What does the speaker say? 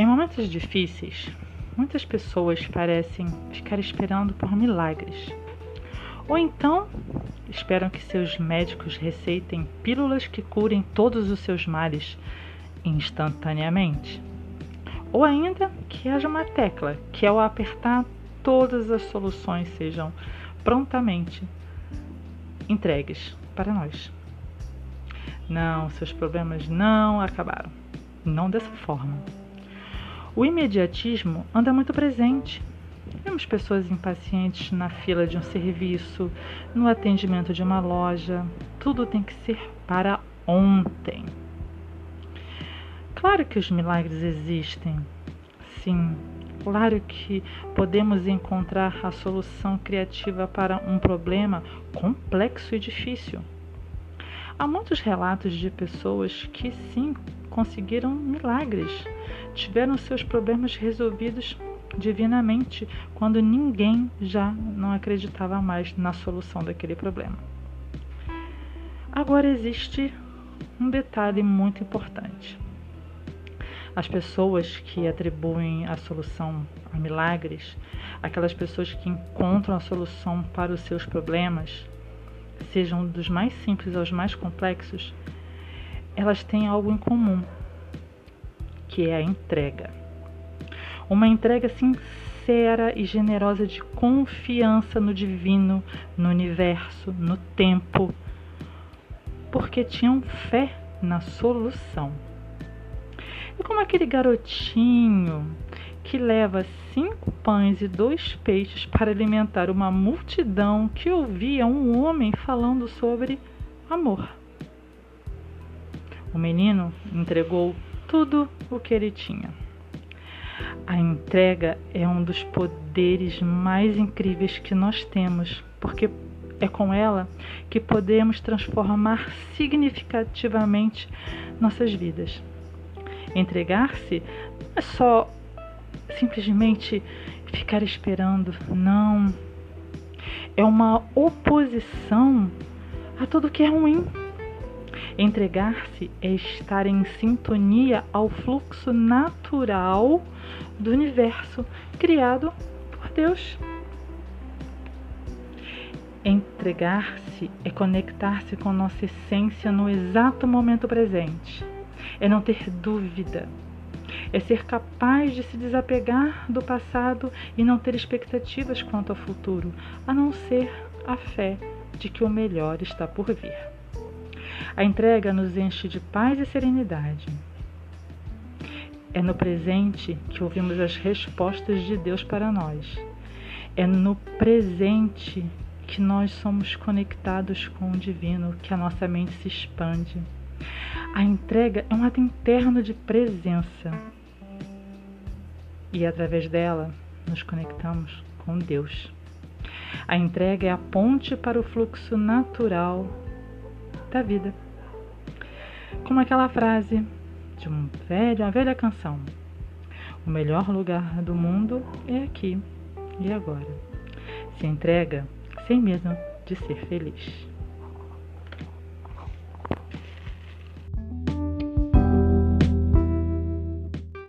Em momentos difíceis, muitas pessoas parecem ficar esperando por milagres. Ou então esperam que seus médicos receitem pílulas que curem todos os seus males instantaneamente. Ou ainda que haja uma tecla que, ao apertar, todas as soluções sejam prontamente entregues para nós. Não, seus problemas não acabaram. Não dessa forma. O imediatismo anda muito presente. Vemos pessoas impacientes na fila de um serviço, no atendimento de uma loja. Tudo tem que ser para ontem. Claro que os milagres existem. Sim, claro que podemos encontrar a solução criativa para um problema complexo e difícil. Há muitos relatos de pessoas que sim conseguiram milagres, tiveram seus problemas resolvidos divinamente quando ninguém já não acreditava mais na solução daquele problema. Agora existe um detalhe muito importante. As pessoas que atribuem a solução a milagres, aquelas pessoas que encontram a solução para os seus problemas, sejam dos mais simples aos mais complexos, elas têm algo em comum, que é a entrega. Uma entrega sincera e generosa de confiança no divino, no universo, no tempo, porque tinham fé na solução. É como aquele garotinho que leva cinco pães e dois peixes para alimentar uma multidão que ouvia um homem falando sobre amor. O menino entregou tudo o que ele tinha. A entrega é um dos poderes mais incríveis que nós temos, porque é com ela que podemos transformar significativamente nossas vidas. Entregar-se não é só simplesmente ficar esperando, não. É uma oposição a tudo que é ruim. Entregar-se é estar em sintonia ao fluxo natural do universo criado por Deus. Entregar-se é conectar-se com nossa essência no exato momento presente, é não ter dúvida, é ser capaz de se desapegar do passado e não ter expectativas quanto ao futuro, a não ser a fé de que o melhor está por vir. A entrega nos enche de paz e serenidade. É no presente que ouvimos as respostas de Deus para nós. É no presente que nós somos conectados com o divino, que a nossa mente se expande. A entrega é um ato interno de presença. E através dela nos conectamos com Deus. A entrega é a ponte para o fluxo natural da vida. Como aquela frase de um velho, uma velha canção: O melhor lugar do mundo é aqui e agora. Se entrega sem medo de ser feliz.